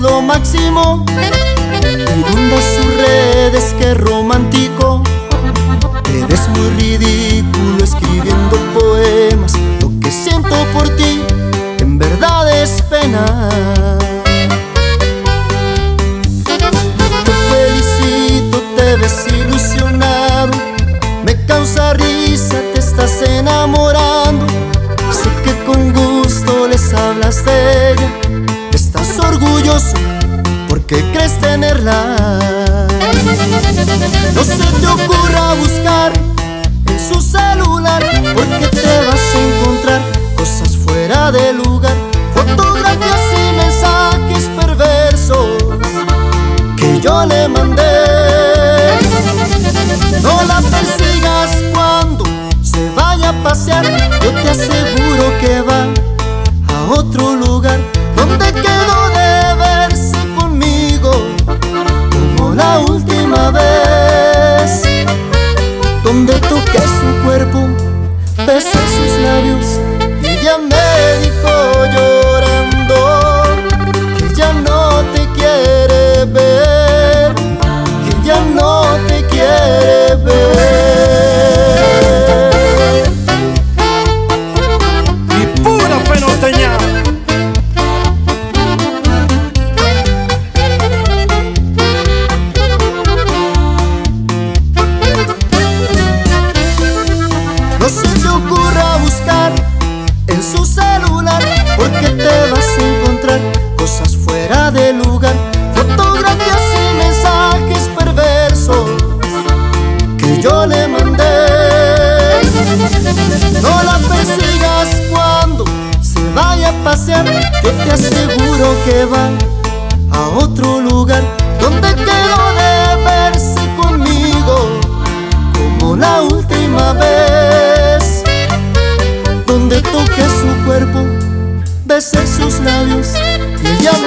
máximo. Inunda sus redes, qué romántico. Eres muy ridículo escribiendo poemas. Lo que siento por ti, en verdad es pena. Te felicito, te ves ilusionado. Me causa risa, te estás enamorando. Sé que con gusto les hablas de porque crees tenerla. No se te ocurra buscar en su celular porque te vas a encontrar cosas fuera de lugar, fotografías y mensajes perversos que yo le mandé. No la persigas cuando se vaya a pasear, yo te aseguro que va a otro lugar donde quedó de porque te vas a encontrar cosas fuera de lugar, fotografías y mensajes perversos que yo le mandé. No la persigas cuando se vaya a pasear, yo te aseguro que va a otro lugar donde quedó de Sus labios Y ella